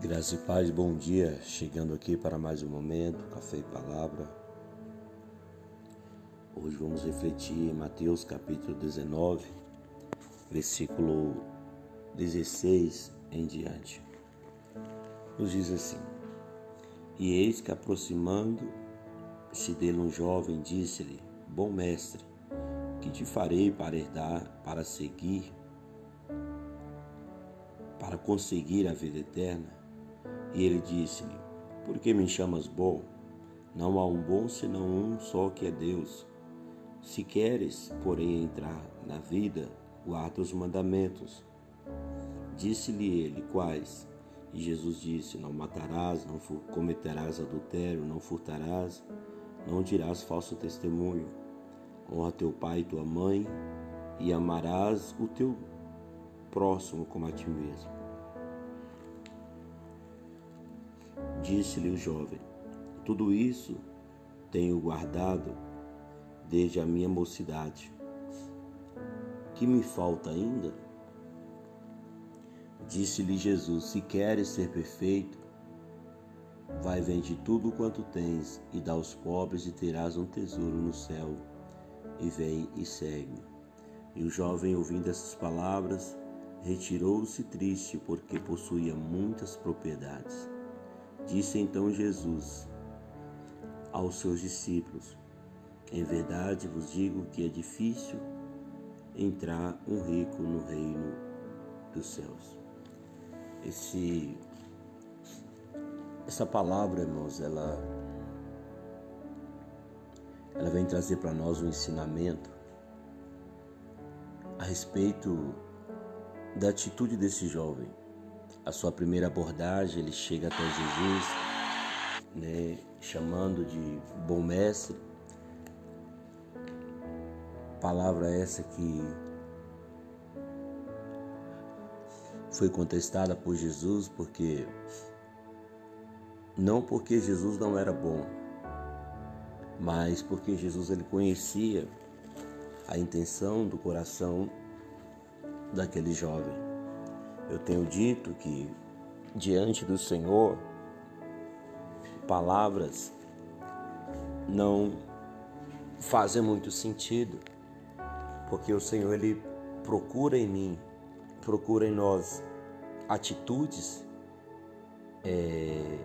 Graça e paz, bom dia. Chegando aqui para mais um momento, café e palavra. Hoje vamos refletir em Mateus capítulo 19, versículo 16 em diante. Nos diz assim: E eis que aproximando-se dele um jovem, disse-lhe: Bom mestre, que te farei para herdar, para seguir, para conseguir a vida eterna? E ele disse-lhe: Por que me chamas bom? Não há um bom senão um só que é Deus. Se queres, porém, entrar na vida, guarda os mandamentos. Disse-lhe ele: Quais? E Jesus disse: Não matarás, não cometerás adultério, não furtarás, não dirás falso testemunho. Honra teu pai e tua mãe, e amarás o teu próximo como a ti mesmo. Disse-lhe o jovem: Tudo isso tenho guardado desde a minha mocidade. Que me falta ainda? Disse-lhe Jesus: Se queres ser perfeito, vai vende tudo quanto tens e dá aos pobres e terás um tesouro no céu. E vem e segue. E o jovem, ouvindo essas palavras, retirou-se triste porque possuía muitas propriedades. Disse então Jesus aos seus discípulos: Em verdade vos digo que é difícil entrar um rico no reino dos céus. Esse, essa palavra, irmãos, ela, ela vem trazer para nós um ensinamento a respeito da atitude desse jovem a sua primeira abordagem, ele chega até Jesus, né, chamando de bom mestre. Palavra essa que foi contestada por Jesus porque não porque Jesus não era bom, mas porque Jesus ele conhecia a intenção do coração daquele jovem. Eu tenho dito que diante do Senhor, palavras não fazem muito sentido, porque o Senhor ele procura em mim, procura em nós atitudes, é,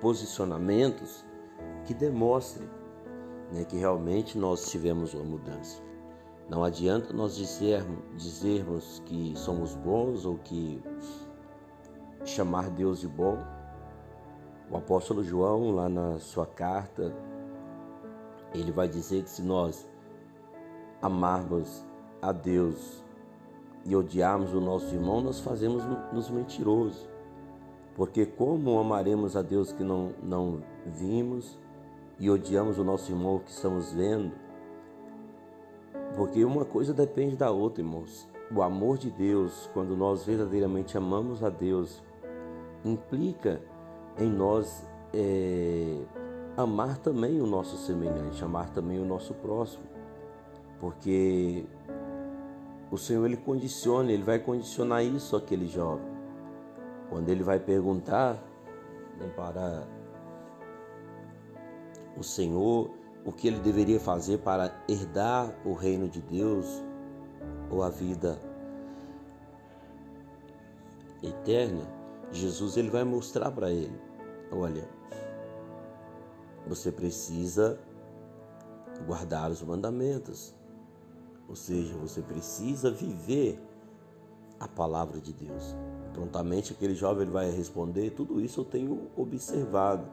posicionamentos que demonstrem né, que realmente nós tivemos uma mudança. Não adianta nós dizermos, dizermos que somos bons ou que chamar Deus de bom. O apóstolo João, lá na sua carta, ele vai dizer que se nós amarmos a Deus e odiarmos o nosso irmão, nós fazemos nos mentirosos. Porque como amaremos a Deus que não, não vimos e odiamos o nosso irmão que estamos vendo? Porque uma coisa depende da outra, irmãos. O amor de Deus, quando nós verdadeiramente amamos a Deus, implica em nós é, amar também o nosso semelhante, amar também o nosso próximo. Porque o Senhor ele condiciona, ele vai condicionar isso àquele jovem. Quando ele vai perguntar né, para o Senhor o que ele deveria fazer para herdar o reino de Deus ou a vida eterna, Jesus ele vai mostrar para ele, olha, você precisa guardar os mandamentos. Ou seja, você precisa viver a palavra de Deus. Prontamente aquele jovem vai responder: tudo isso eu tenho observado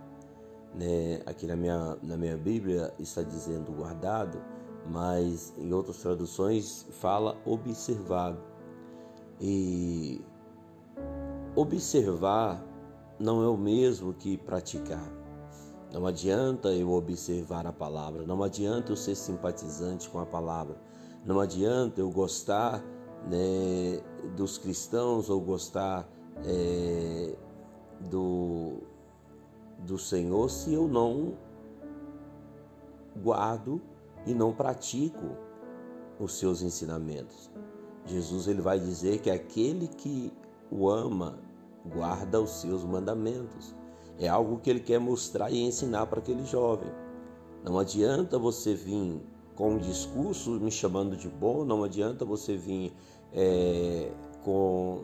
né, aqui na minha, na minha Bíblia está dizendo guardado, mas em outras traduções fala observado. E observar não é o mesmo que praticar. Não adianta eu observar a palavra, não adianta eu ser simpatizante com a palavra, não adianta eu gostar né, dos cristãos ou gostar é, do, do Senhor se eu não guardo e não pratico os seus ensinamentos. Jesus ele vai dizer que aquele que o ama guarda os seus mandamentos. É algo que ele quer mostrar e ensinar para aquele jovem. Não adianta você vir com um discurso me chamando de bom, não adianta você vir é, com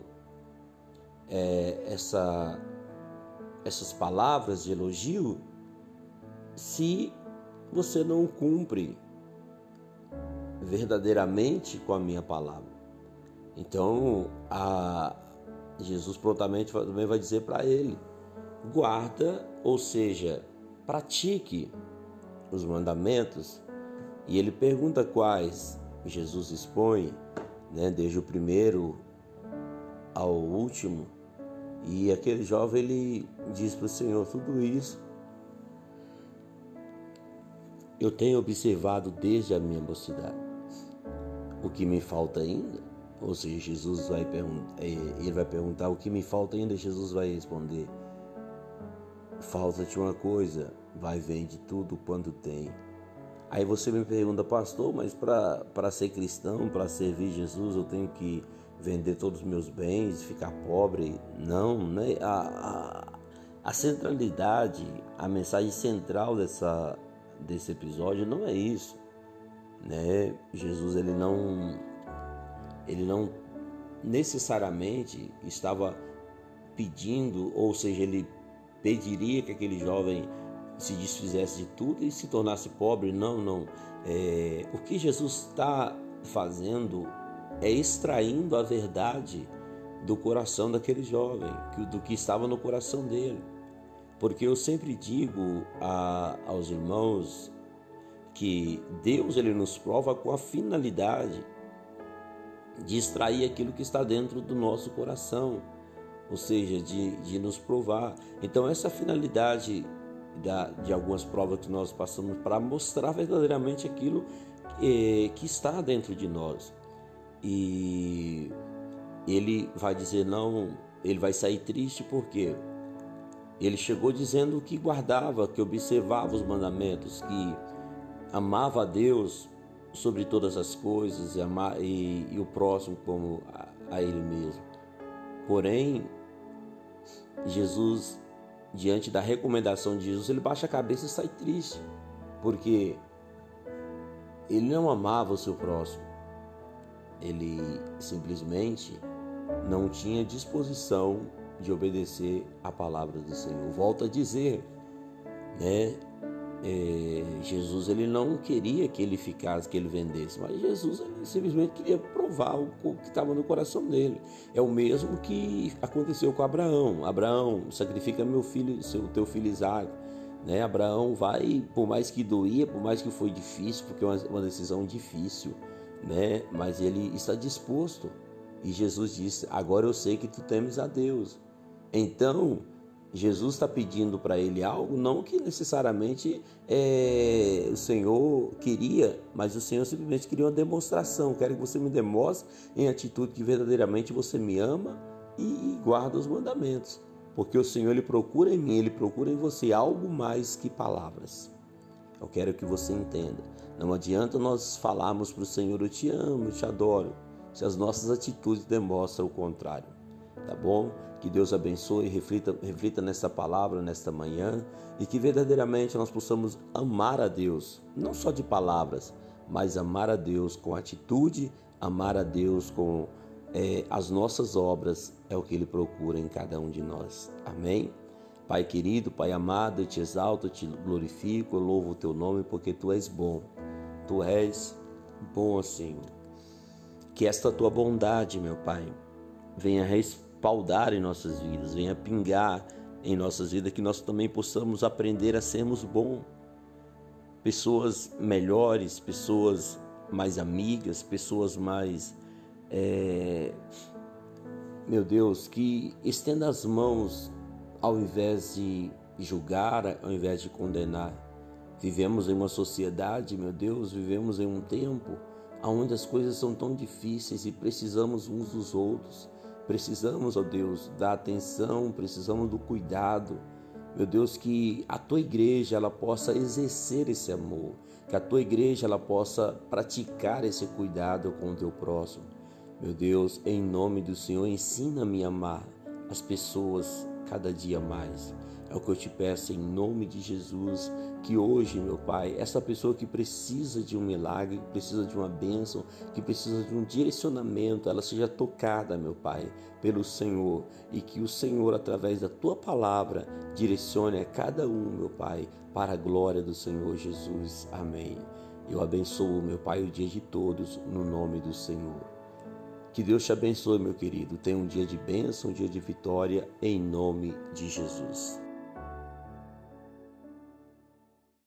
é, essa, essas palavras de elogio se você não cumpre verdadeiramente com a minha palavra. Então, Jesus prontamente também vai dizer para ele: guarda, ou seja, pratique os mandamentos. E ele pergunta quais. Jesus expõe, né, desde o primeiro ao último. E aquele jovem ele diz para o Senhor tudo isso. Eu tenho observado desde a minha mocidade. O que me falta ainda? Ou seja, Jesus vai perguntar, é, ele vai perguntar o que me falta ainda, Jesus vai responder: Falta-te uma coisa, vai vende tudo quanto tem. Aí você me pergunta, pastor, mas para ser cristão, para servir Jesus, eu tenho que vender todos os meus bens, ficar pobre? Não, né? A, a, a centralidade, a mensagem central dessa, desse episódio não é isso, né? Jesus ele não ele não necessariamente estava pedindo, ou seja, ele pediria que aquele jovem se desfizesse de tudo e se tornasse pobre. Não, não. É, o que Jesus está fazendo é extraindo a verdade do coração daquele jovem, do que estava no coração dele. Porque eu sempre digo a, aos irmãos que Deus ele nos prova com a finalidade de extrair aquilo que está dentro do nosso coração, ou seja, de, de nos provar. Então, essa finalidade da, de algumas provas que nós passamos para mostrar verdadeiramente aquilo que, que está dentro de nós. E ele vai dizer não, ele vai sair triste porque ele chegou dizendo que guardava, que observava os mandamentos, que amava a Deus sobre todas as coisas e, amar, e, e o próximo como a, a ele mesmo. Porém, Jesus, diante da recomendação de Jesus, ele baixa a cabeça e sai triste, porque ele não amava o seu próximo, ele simplesmente não tinha disposição de obedecer a palavra do Senhor. Volto a dizer, né? é, Jesus ele não queria que ele ficasse, que ele vendesse, mas Jesus simplesmente queria provar o, o que estava no coração dele. É o mesmo que aconteceu com Abraão. Abraão, sacrifica meu filho, seu teu filho Isaac. Né? Abraão vai, por mais que doía, por mais que foi difícil, porque é uma, uma decisão difícil, né? mas ele está disposto. E Jesus disse: Agora eu sei que tu temes a Deus. Então, Jesus está pedindo para ele algo, não que necessariamente é, o Senhor queria, mas o Senhor simplesmente queria uma demonstração. Quero que você me demonstre em atitude que verdadeiramente você me ama e, guarda os mandamentos. Porque o Senhor ele procura em mim, ele procura em você algo mais que palavras. Eu quero que você entenda. Não adianta nós falarmos para o Senhor: Eu te amo, eu te adoro, se as nossas atitudes demonstram o contrário. Tá bom? Que Deus abençoe reflita, reflita nessa palavra, nesta manhã, e que verdadeiramente nós possamos amar a Deus, não só de palavras, mas amar a Deus com atitude, amar a Deus com é, as nossas obras, é o que Ele procura em cada um de nós. Amém? Pai querido, Pai amado, eu te exalto, eu te glorifico, eu louvo o teu nome porque tu és bom. Tu és bom, Senhor. Que esta tua bondade, meu Pai, venha responder paudar em nossas vidas, venha pingar em nossas vidas, que nós também possamos aprender a sermos bons, pessoas melhores, pessoas mais amigas, pessoas mais. É... Meu Deus, que estenda as mãos ao invés de julgar, ao invés de condenar. Vivemos em uma sociedade, meu Deus, vivemos em um tempo onde as coisas são tão difíceis e precisamos uns dos outros. Precisamos, ó Deus, da atenção, precisamos do cuidado. Meu Deus, que a tua igreja ela possa exercer esse amor, que a tua igreja ela possa praticar esse cuidado com o teu próximo. Meu Deus, em nome do Senhor, ensina-me a amar, as pessoas cada dia mais. É o que eu te peço em nome de Jesus, que hoje, meu Pai, essa pessoa que precisa de um milagre, que precisa de uma bênção, que precisa de um direcionamento, ela seja tocada, meu Pai, pelo Senhor e que o Senhor, através da tua palavra, direcione a cada um, meu Pai, para a glória do Senhor Jesus. Amém. Eu abençoo, meu Pai, o dia de todos, no nome do Senhor. Que Deus te abençoe, meu querido. Tenha um dia de bênção, um dia de vitória, em nome de Jesus.